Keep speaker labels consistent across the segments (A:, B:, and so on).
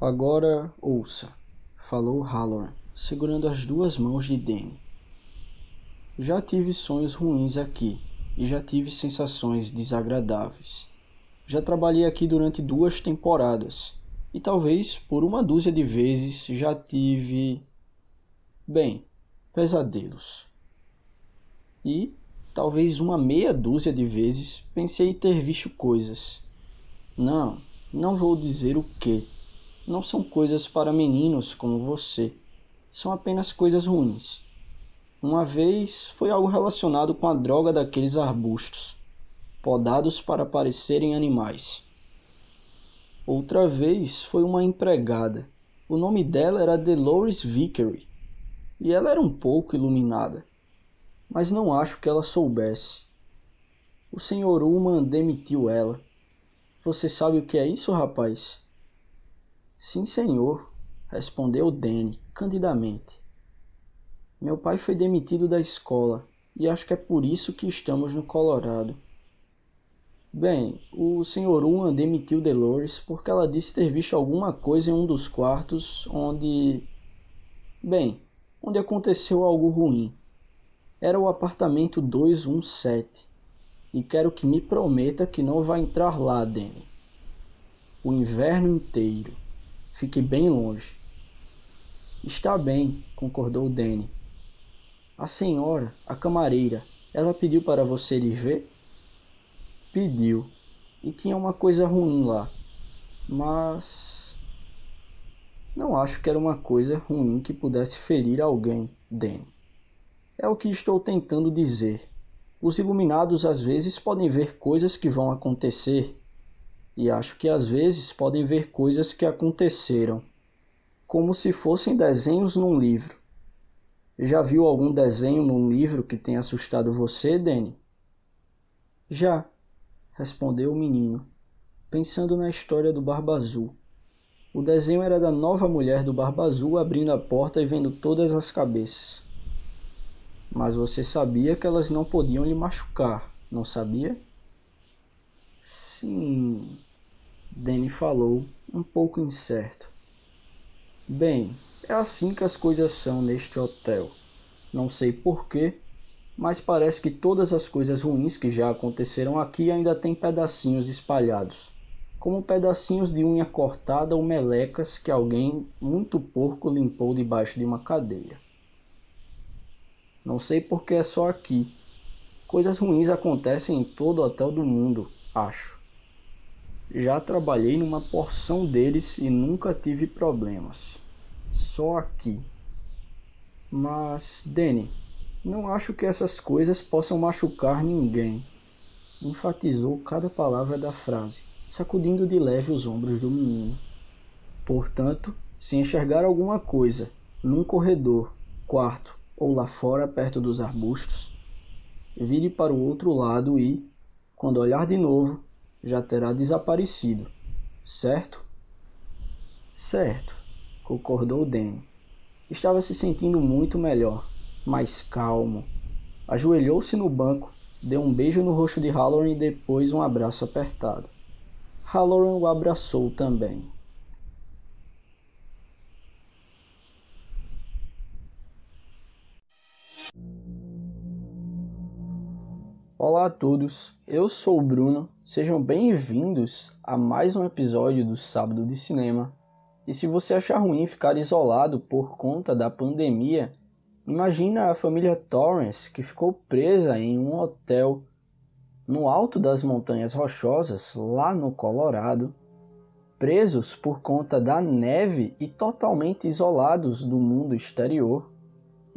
A: Agora ouça, falou Halloran, segurando as duas mãos de Danny. Já tive sonhos ruins aqui e já tive sensações desagradáveis. Já trabalhei aqui durante duas temporadas e talvez por uma dúzia de vezes já tive. Bem, pesadelos. E talvez uma meia dúzia de vezes pensei ter visto coisas. Não, não vou dizer o que não são coisas para meninos como você. São apenas coisas ruins. Uma vez foi algo relacionado com a droga daqueles arbustos, podados para parecerem animais. Outra vez foi uma empregada. O nome dela era Dolores Vickery, e ela era um pouco iluminada, mas não acho que ela soubesse. O Sr. Ullman demitiu ela. Você sabe o que é isso, rapaz? Sim, senhor, respondeu Danny candidamente. Meu pai foi demitido da escola e acho que é por isso que estamos no Colorado. Bem, o Sr. Uan demitiu Dolores porque ela disse ter visto alguma coisa em um dos quartos onde. Bem, onde aconteceu algo ruim. Era o apartamento 217. E quero que me prometa que não vai entrar lá, Danny. O inverno inteiro. Fique bem longe. Está bem, concordou Danny. A senhora, a camareira, ela pediu para você ir ver? Pediu. E tinha uma coisa ruim lá. Mas. Não acho que era uma coisa ruim que pudesse ferir alguém, Danny. É o que estou tentando dizer. Os iluminados às vezes podem ver coisas que vão acontecer e acho que às vezes podem ver coisas que aconteceram, como se fossem desenhos num livro. Já viu algum desenho num livro que tenha assustado você, Danny? Já, respondeu o menino, pensando na história do Barba Azul. O desenho era da nova mulher do Barba Azul abrindo a porta e vendo todas as cabeças. Mas você sabia que elas não podiam lhe machucar, não sabia? Sim, Danny falou, um pouco incerto. Bem, é assim que as coisas são neste hotel. Não sei porquê, mas parece que todas as coisas ruins que já aconteceram aqui ainda têm pedacinhos espalhados, como pedacinhos de unha cortada ou melecas que alguém muito porco limpou debaixo de uma cadeira. Não sei porque é só aqui. Coisas ruins acontecem em todo hotel do mundo, acho. Já trabalhei numa porção deles e nunca tive problemas. Só aqui. Mas, Danny, não acho que essas coisas possam machucar ninguém. Enfatizou cada palavra da frase, sacudindo de leve os ombros do menino. Portanto, se enxergar alguma coisa, num corredor, quarto ou lá fora perto dos arbustos, vire para o outro lado e, quando olhar de novo, já terá desaparecido, certo? Certo, concordou Danny. Estava se sentindo muito melhor, mais calmo. Ajoelhou-se no banco, deu um beijo no rosto de Halloran e depois um abraço apertado. Halloran o abraçou também. Olá a todos, eu sou o Bruno, sejam bem-vindos a mais um episódio do Sábado de Cinema. E se você achar ruim ficar isolado por conta da pandemia, imagina a família Torrance que ficou presa em um hotel no alto das Montanhas Rochosas, lá no Colorado, presos por conta da neve e totalmente isolados do mundo exterior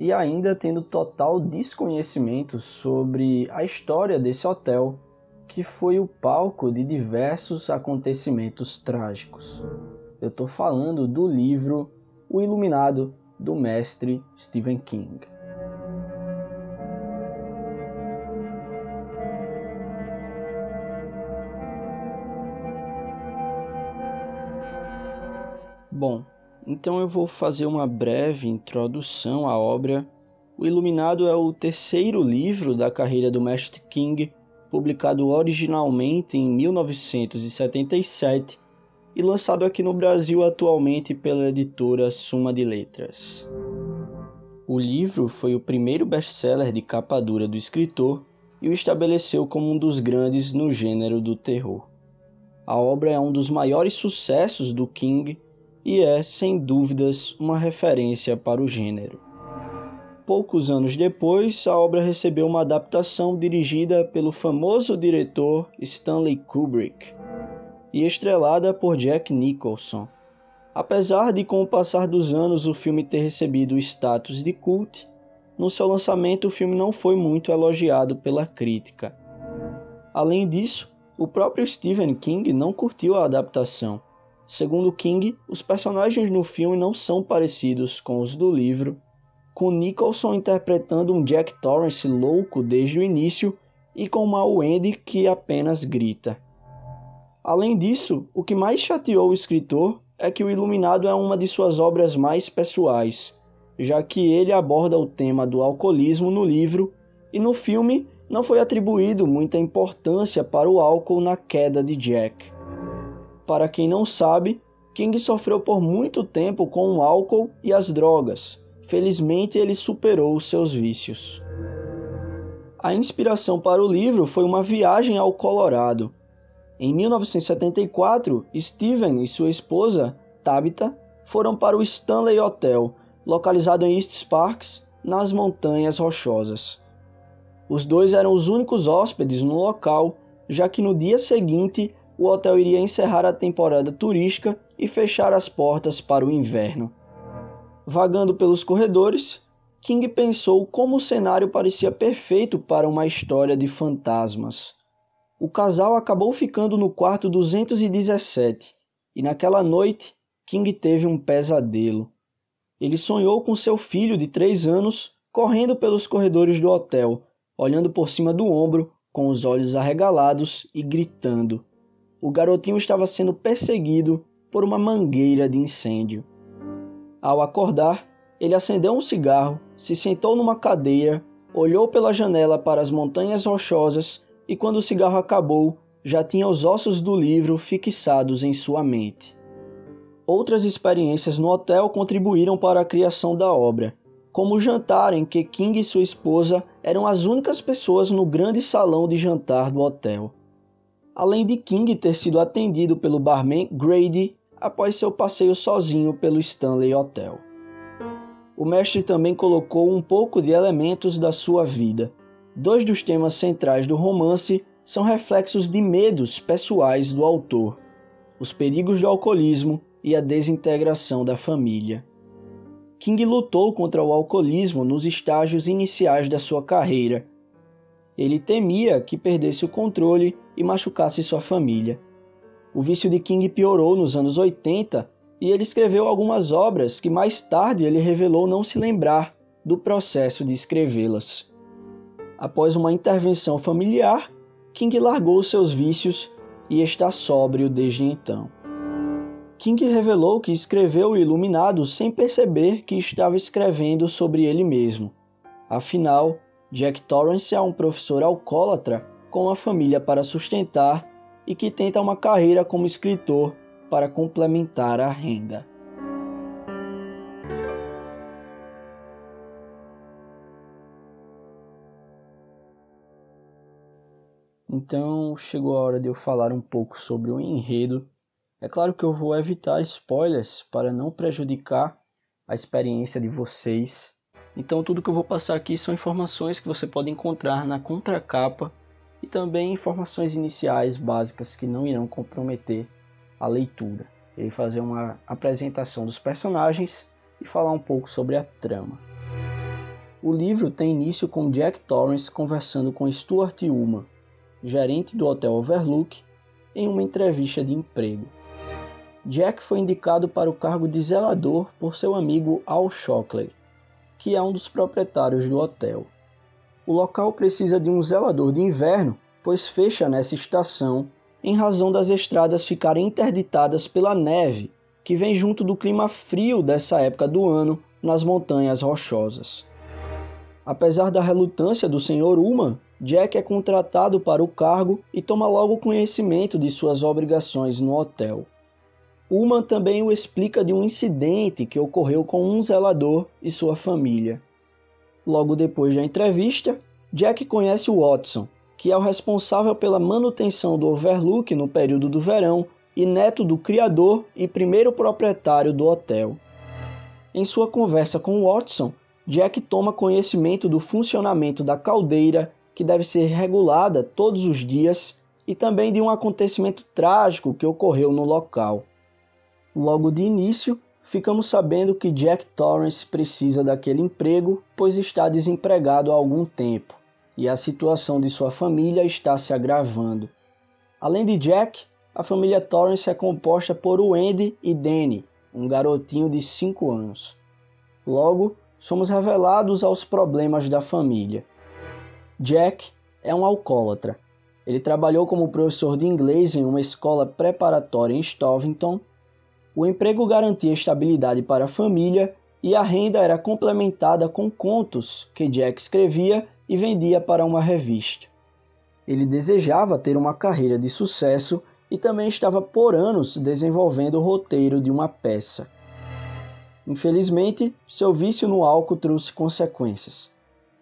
A: e ainda tendo total desconhecimento sobre a história desse hotel, que foi o palco de diversos acontecimentos trágicos. Eu estou falando do livro O Iluminado, do mestre Stephen King. Bom, então eu vou fazer uma breve introdução à obra. O Iluminado é o terceiro livro da carreira do Mestre King, publicado originalmente em 1977 e lançado aqui no Brasil atualmente pela editora Suma de Letras. O livro foi o primeiro best-seller de capa dura do escritor e o estabeleceu como um dos grandes no gênero do terror. A obra é um dos maiores sucessos do King e é, sem dúvidas, uma referência para o gênero. Poucos anos depois, a obra recebeu uma adaptação dirigida pelo famoso diretor Stanley Kubrick e estrelada por Jack Nicholson. Apesar de, com o passar dos anos, o filme ter recebido o status de cult, no seu lançamento o filme não foi muito elogiado pela crítica. Além disso, o próprio Stephen King não curtiu a adaptação. Segundo King, os personagens no filme não são parecidos com os do livro, com Nicholson interpretando um Jack Torrance louco desde o início e com uma Wendy que apenas grita. Além disso, o que mais chateou o escritor é que O Iluminado é uma de suas obras mais pessoais, já que ele aborda o tema do alcoolismo no livro e no filme não foi atribuído muita importância para o álcool na queda de Jack. Para quem não sabe, King sofreu por muito tempo com o álcool e as drogas. Felizmente ele superou seus vícios. A inspiração para o livro foi uma viagem ao Colorado, em 1974, Steven e sua esposa, Tabitha, foram para o Stanley Hotel, localizado em East Sparks, nas Montanhas Rochosas. Os dois eram os únicos hóspedes no local, já que no dia seguinte o hotel iria encerrar a temporada turística e fechar as portas para o inverno. Vagando pelos corredores, King pensou como o cenário parecia perfeito para uma história de fantasmas. O casal acabou ficando no quarto 217 e naquela noite King teve um pesadelo. Ele sonhou com seu filho de três anos correndo pelos corredores do hotel, olhando por cima do ombro, com os olhos arregalados e gritando. O garotinho estava sendo perseguido por uma mangueira de incêndio. Ao acordar, ele acendeu um cigarro, se sentou numa cadeira, olhou pela janela para as montanhas rochosas e quando o cigarro acabou, já tinha os ossos do livro fixados em sua mente. Outras experiências no hotel contribuíram para a criação da obra, como o jantar em que King e sua esposa eram as únicas pessoas no grande salão de jantar do hotel. Além de King ter sido atendido pelo barman Grady após seu passeio sozinho pelo Stanley Hotel. O mestre também colocou um pouco de elementos da sua vida, Dois dos temas centrais do romance são reflexos de medos pessoais do autor: os perigos do alcoolismo e a desintegração da família. King lutou contra o alcoolismo nos estágios iniciais da sua carreira. Ele temia que perdesse o controle e machucasse sua família. O vício de King piorou nos anos 80 e ele escreveu algumas obras que mais tarde ele revelou não se lembrar do processo de escrevê-las. Após uma intervenção familiar, King largou seus vícios e está sóbrio desde então. King revelou que escreveu o Iluminado sem perceber que estava escrevendo sobre ele mesmo. Afinal, Jack Torrance é um professor alcoólatra com uma família para sustentar e que tenta uma carreira como escritor para complementar a renda. Então chegou a hora de eu falar um pouco sobre o enredo. É claro que eu vou evitar spoilers para não prejudicar a experiência de vocês. Então tudo que eu vou passar aqui são informações que você pode encontrar na contracapa e também informações iniciais básicas que não irão comprometer a leitura. Vou fazer uma apresentação dos personagens e falar um pouco sobre a trama. O livro tem início com Jack Torrance conversando com Stuart Ullman, gerente do Hotel Overlook, em uma entrevista de emprego. Jack foi indicado para o cargo de zelador por seu amigo Al Shockley, que é um dos proprietários do hotel. O local precisa de um zelador de inverno, pois fecha nessa estação em razão das estradas ficarem interditadas pela neve que vem junto do clima frio dessa época do ano nas montanhas rochosas. Apesar da relutância do Sr. Ullman, Jack é contratado para o cargo e toma logo conhecimento de suas obrigações no hotel. Uma também o explica de um incidente que ocorreu com um zelador e sua família. Logo depois da entrevista, Jack conhece Watson, que é o responsável pela manutenção do Overlook no período do verão e neto do criador e primeiro proprietário do hotel. Em sua conversa com Watson, Jack toma conhecimento do funcionamento da caldeira, que deve ser regulada todos os dias, e também de um acontecimento trágico que ocorreu no local. Logo de início, ficamos sabendo que Jack Torrance precisa daquele emprego, pois está desempregado há algum tempo, e a situação de sua família está se agravando. Além de Jack, a família Torrance é composta por Wendy e Danny, um garotinho de 5 anos. Logo, somos revelados aos problemas da família. Jack é um alcoólatra. Ele trabalhou como professor de inglês em uma escola preparatória em Stovington. O emprego garantia estabilidade para a família e a renda era complementada com contos que Jack escrevia e vendia para uma revista. Ele desejava ter uma carreira de sucesso e também estava por anos desenvolvendo o roteiro de uma peça. Infelizmente, seu vício no álcool trouxe consequências.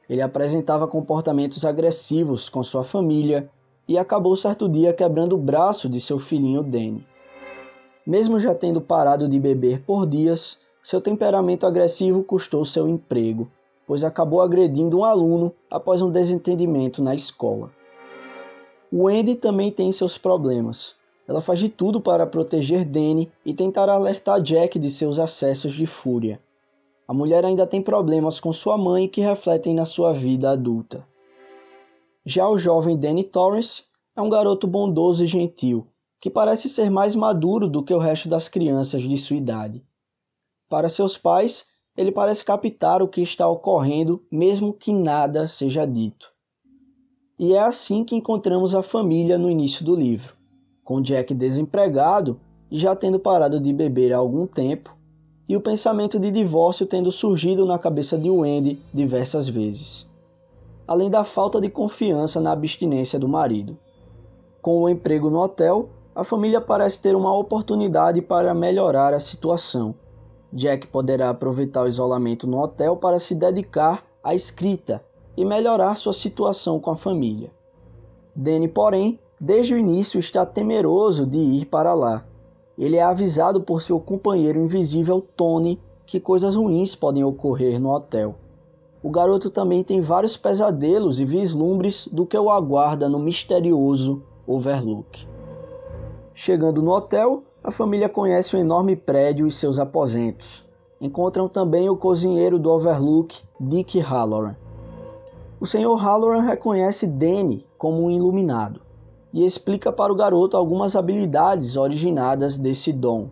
A: Ele apresentava comportamentos agressivos com sua família e acabou certo dia quebrando o braço de seu filhinho Danny. Mesmo já tendo parado de beber por dias, seu temperamento agressivo custou seu emprego, pois acabou agredindo um aluno após um desentendimento na escola. Wendy também tem seus problemas, ela faz de tudo para proteger Danny e tentar alertar Jack de seus acessos de fúria. A mulher ainda tem problemas com sua mãe que refletem na sua vida adulta. Já o jovem Danny Torrance é um garoto bondoso e gentil, que parece ser mais maduro do que o resto das crianças de sua idade. Para seus pais, ele parece captar o que está ocorrendo, mesmo que nada seja dito. E é assim que encontramos a família no início do livro com Jack desempregado e já tendo parado de beber há algum tempo, e o pensamento de divórcio tendo surgido na cabeça de Wendy diversas vezes, além da falta de confiança na abstinência do marido. Com o emprego no hotel, a família parece ter uma oportunidade para melhorar a situação. Jack poderá aproveitar o isolamento no hotel para se dedicar à escrita e melhorar sua situação com a família. Danny, porém, Desde o início está temeroso de ir para lá. Ele é avisado por seu companheiro invisível Tony que coisas ruins podem ocorrer no hotel. O garoto também tem vários pesadelos e vislumbres do que o aguarda no misterioso Overlook. Chegando no hotel, a família conhece o enorme prédio e seus aposentos. Encontram também o cozinheiro do Overlook, Dick Halloran. O Sr. Halloran reconhece Danny como um iluminado e explica para o garoto algumas habilidades originadas desse dom.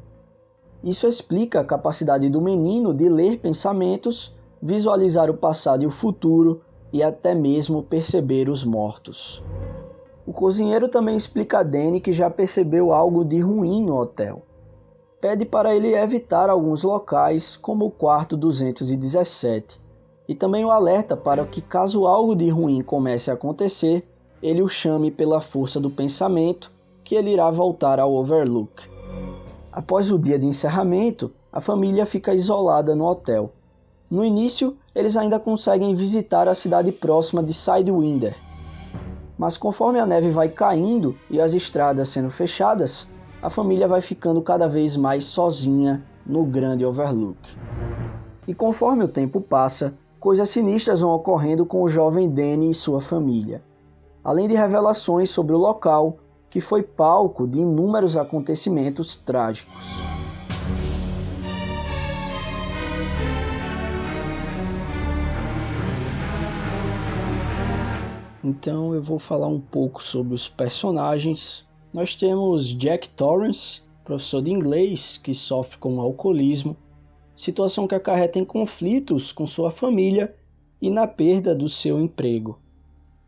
A: Isso explica a capacidade do menino de ler pensamentos, visualizar o passado e o futuro e até mesmo perceber os mortos. O cozinheiro também explica a Danny que já percebeu algo de ruim no hotel. Pede para ele evitar alguns locais, como o quarto 217, e também o alerta para que, caso algo de ruim comece a acontecer, ele o chame pela força do pensamento que ele irá voltar ao Overlook. Após o dia de encerramento, a família fica isolada no hotel. No início, eles ainda conseguem visitar a cidade próxima de Sidewinder. Mas conforme a neve vai caindo e as estradas sendo fechadas, a família vai ficando cada vez mais sozinha no grande Overlook. E conforme o tempo passa, coisas sinistras vão ocorrendo com o jovem Danny e sua família além de revelações sobre o local, que foi palco de inúmeros acontecimentos trágicos. Então eu vou falar um pouco sobre os personagens. Nós temos Jack Torrance, professor de inglês que sofre com alcoolismo, situação que acarreta em conflitos com sua família e na perda do seu emprego.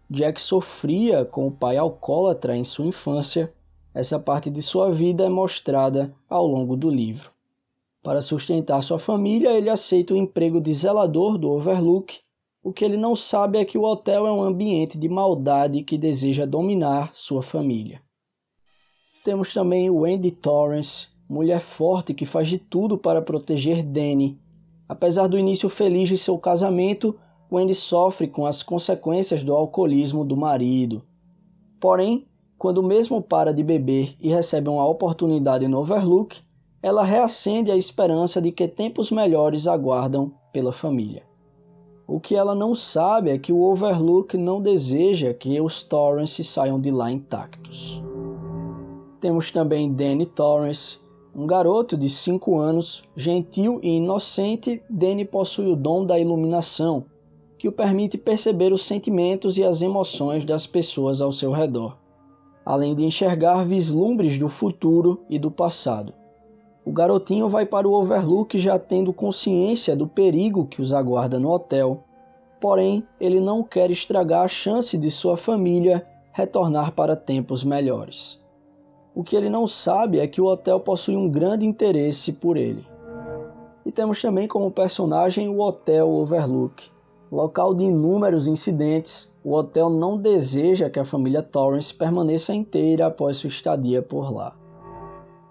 A: Jack sofria com o pai alcoólatra em sua infância. Essa parte de sua vida é mostrada ao longo do livro. Para sustentar sua família, ele aceita o emprego de zelador do Overlook. O que ele não sabe é que o hotel é um ambiente de maldade que deseja dominar sua família. Temos também o Andy Torrance, mulher forte que faz de tudo para proteger Danny. Apesar do início feliz de seu casamento, Wendy sofre com as consequências do alcoolismo do marido. Porém, quando mesmo para de beber e recebe uma oportunidade no Overlook, ela reacende a esperança de que tempos melhores aguardam pela família. O que ela não sabe é que o Overlook não deseja que os Torrance saiam de lá intactos. Temos também Danny Torrance, um garoto de 5 anos, gentil e inocente. Danny possui o dom da iluminação, que o permite perceber os sentimentos e as emoções das pessoas ao seu redor, além de enxergar vislumbres do futuro e do passado. O garotinho vai para o Overlook já tendo consciência do perigo que os aguarda no hotel, porém ele não quer estragar a chance de sua família retornar para tempos melhores. O que ele não sabe é que o hotel possui um grande interesse por ele. E temos também como personagem o Hotel Overlook, local de inúmeros incidentes. O hotel não deseja que a família Torrance permaneça inteira após sua estadia por lá.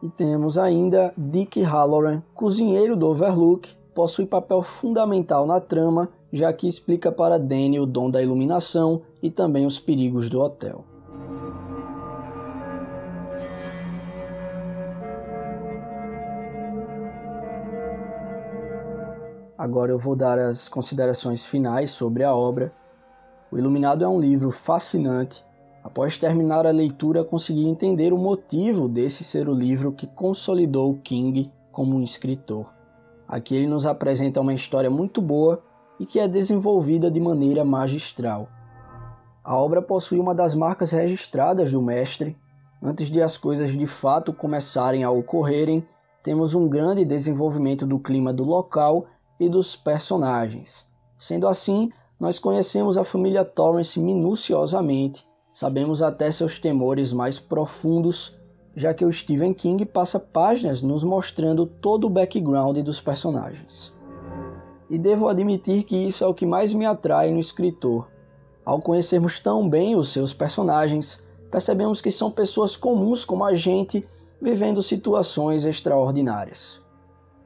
A: E temos ainda Dick Halloran, cozinheiro do Overlook, possui papel fundamental na trama, já que explica para Danny o dom da iluminação e também os perigos do hotel. Agora eu vou dar as considerações finais sobre a obra. O Iluminado é um livro fascinante. Após terminar a leitura, consegui entender o motivo desse ser o livro que consolidou King como um escritor. Aqui ele nos apresenta uma história muito boa e que é desenvolvida de maneira magistral. A obra possui uma das marcas registradas do mestre. Antes de as coisas de fato começarem a ocorrerem, temos um grande desenvolvimento do clima do local e dos personagens. Sendo assim, nós conhecemos a família Torrance minuciosamente, sabemos até seus temores mais profundos, já que o Stephen King passa páginas nos mostrando todo o background dos personagens. E devo admitir que isso é o que mais me atrai no escritor. Ao conhecermos tão bem os seus personagens, percebemos que são pessoas comuns como a gente, vivendo situações extraordinárias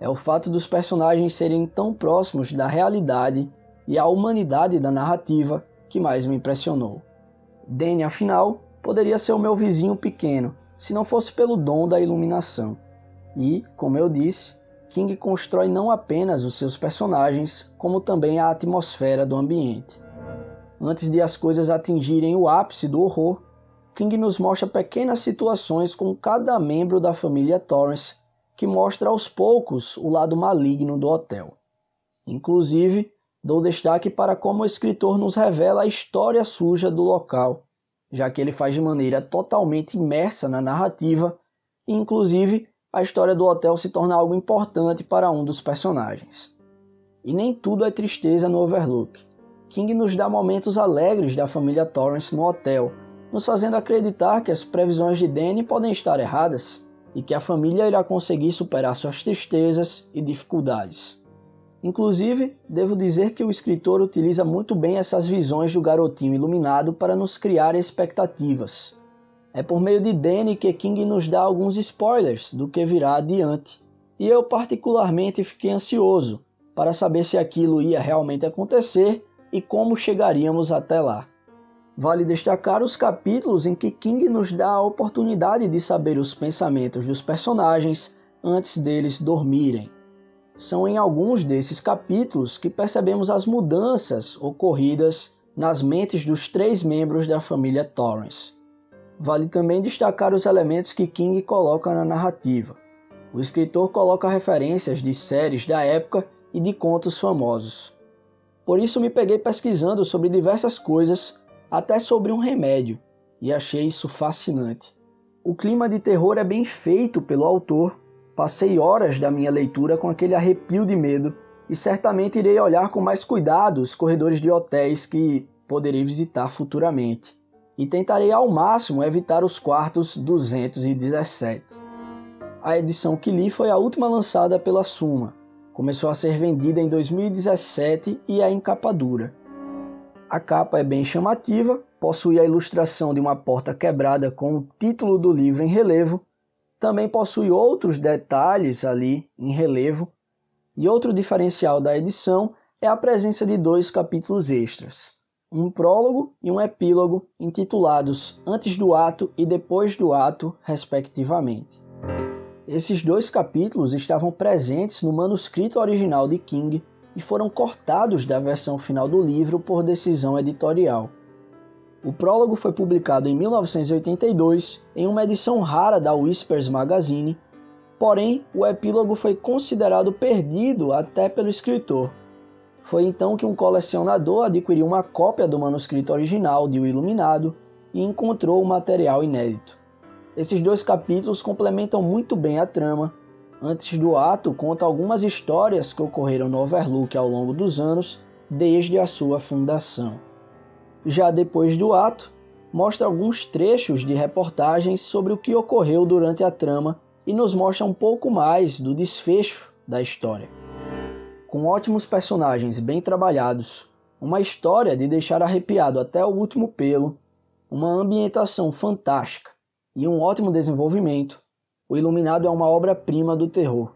A: é o fato dos personagens serem tão próximos da realidade e a humanidade da narrativa que mais me impressionou. Danny, afinal, poderia ser o meu vizinho pequeno, se não fosse pelo dom da iluminação. E, como eu disse, King constrói não apenas os seus personagens, como também a atmosfera do ambiente. Antes de as coisas atingirem o ápice do horror, King nos mostra pequenas situações com cada membro da família Torrance que mostra aos poucos o lado maligno do hotel. Inclusive, dou destaque para como o escritor nos revela a história suja do local, já que ele faz de maneira totalmente imersa na narrativa, e inclusive a história do hotel se torna algo importante para um dos personagens. E nem tudo é tristeza no Overlook. King nos dá momentos alegres da família Torrance no hotel, nos fazendo acreditar que as previsões de Danny podem estar erradas e que a família irá conseguir superar suas tristezas e dificuldades. Inclusive, devo dizer que o escritor utiliza muito bem essas visões do garotinho iluminado para nos criar expectativas. É por meio de Danny que King nos dá alguns spoilers do que virá adiante, e eu particularmente fiquei ansioso para saber se aquilo ia realmente acontecer e como chegaríamos até lá. Vale destacar os capítulos em que King nos dá a oportunidade de saber os pensamentos dos personagens antes deles dormirem. São em alguns desses capítulos que percebemos as mudanças ocorridas nas mentes dos três membros da família Torrance. Vale também destacar os elementos que King coloca na narrativa. O escritor coloca referências de séries da época e de contos famosos. Por isso me peguei pesquisando sobre diversas coisas até sobre um remédio, e achei isso fascinante. O clima de terror é bem feito pelo autor. Passei horas da minha leitura com aquele arrepio de medo e certamente irei olhar com mais cuidado os corredores de hotéis que poderei visitar futuramente. E tentarei ao máximo evitar os quartos 217. A edição que li foi a última lançada pela Suma. Começou a ser vendida em 2017 e é em capa dura. A capa é bem chamativa, possui a ilustração de uma porta quebrada com o título do livro em relevo. Também possui outros detalhes ali em relevo, e outro diferencial da edição é a presença de dois capítulos extras, um prólogo e um epílogo intitulados Antes do Ato e Depois do Ato, respectivamente. Esses dois capítulos estavam presentes no manuscrito original de King e foram cortados da versão final do livro por decisão editorial. O prólogo foi publicado em 1982 em uma edição rara da Whispers Magazine, porém o epílogo foi considerado perdido até pelo escritor. Foi então que um colecionador adquiriu uma cópia do manuscrito original de O Iluminado e encontrou o material inédito. Esses dois capítulos complementam muito bem a trama. Antes do ato, conta algumas histórias que ocorreram no Overlook ao longo dos anos, desde a sua fundação. Já depois do ato, mostra alguns trechos de reportagens sobre o que ocorreu durante a trama e nos mostra um pouco mais do desfecho da história. Com ótimos personagens bem trabalhados, uma história de deixar arrepiado até o último pelo, uma ambientação fantástica e um ótimo desenvolvimento, O Iluminado é uma obra-prima do terror.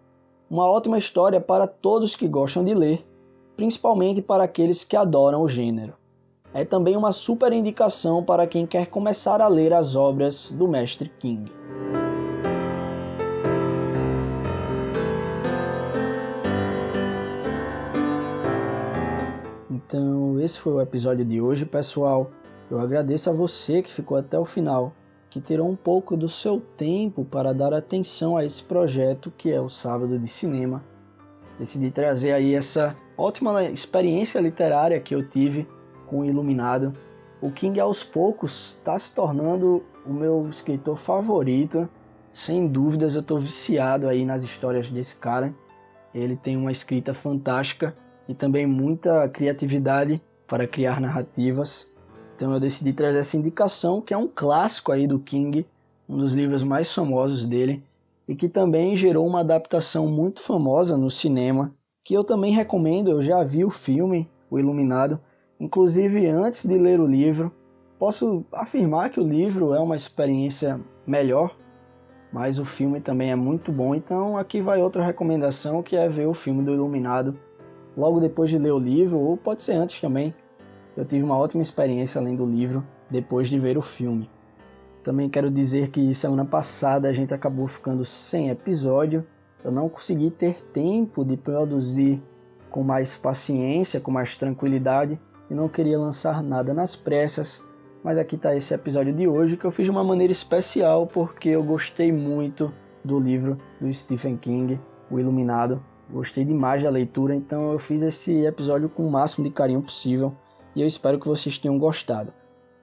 A: Uma ótima história para todos que gostam de ler, principalmente para aqueles que adoram o gênero é também uma super indicação para quem quer começar a ler as obras do mestre King. Então, esse foi o episódio de hoje, pessoal. Eu agradeço a você que ficou até o final, que tirou um pouco do seu tempo para dar atenção a esse projeto que é o Sábado de Cinema. Decidi trazer aí essa ótima experiência literária que eu tive com o Iluminado. O King aos poucos está se tornando o meu escritor favorito. Sem dúvidas, eu estou viciado aí nas histórias desse cara. Ele tem uma escrita fantástica e também muita criatividade para criar narrativas. Então eu decidi trazer essa indicação, que é um clássico aí do King, um dos livros mais famosos dele, e que também gerou uma adaptação muito famosa no cinema, que eu também recomendo, eu já vi o filme, O Iluminado, Inclusive, antes de ler o livro, posso afirmar que o livro é uma experiência melhor, mas o filme também é muito bom. Então, aqui vai outra recomendação que é ver o filme do Iluminado logo depois de ler o livro, ou pode ser antes também. Eu tive uma ótima experiência além do livro depois de ver o filme. Também quero dizer que semana passada a gente acabou ficando sem episódio. Eu não consegui ter tempo de produzir com mais paciência, com mais tranquilidade e não queria lançar nada nas pressas, mas aqui está esse episódio de hoje que eu fiz de uma maneira especial porque eu gostei muito do livro do Stephen King, O Iluminado. Gostei demais da leitura, então eu fiz esse episódio com o máximo de carinho possível e eu espero que vocês tenham gostado.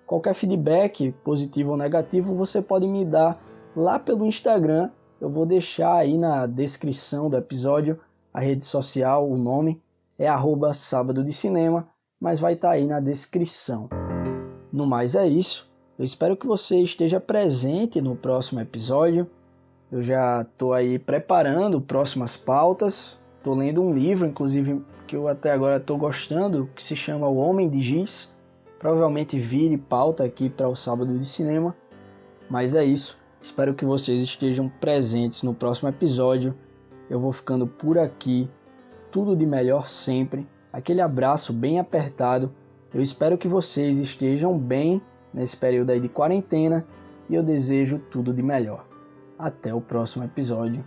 A: Qualquer feedback, positivo ou negativo, você pode me dar lá pelo Instagram. Eu vou deixar aí na descrição do episódio a rede social, o nome é arroba sábado de cinema mas vai estar tá aí na descrição. No mais é isso. Eu espero que você esteja presente no próximo episódio. Eu já estou aí preparando próximas pautas. Estou lendo um livro, inclusive, que eu até agora estou gostando, que se chama O Homem de Giz. Provavelmente vire pauta aqui para o sábado de cinema. Mas é isso. Espero que vocês estejam presentes no próximo episódio. Eu vou ficando por aqui. Tudo de melhor sempre aquele abraço bem apertado. Eu espero que vocês estejam bem nesse período aí de quarentena e eu desejo tudo de melhor. Até o próximo episódio.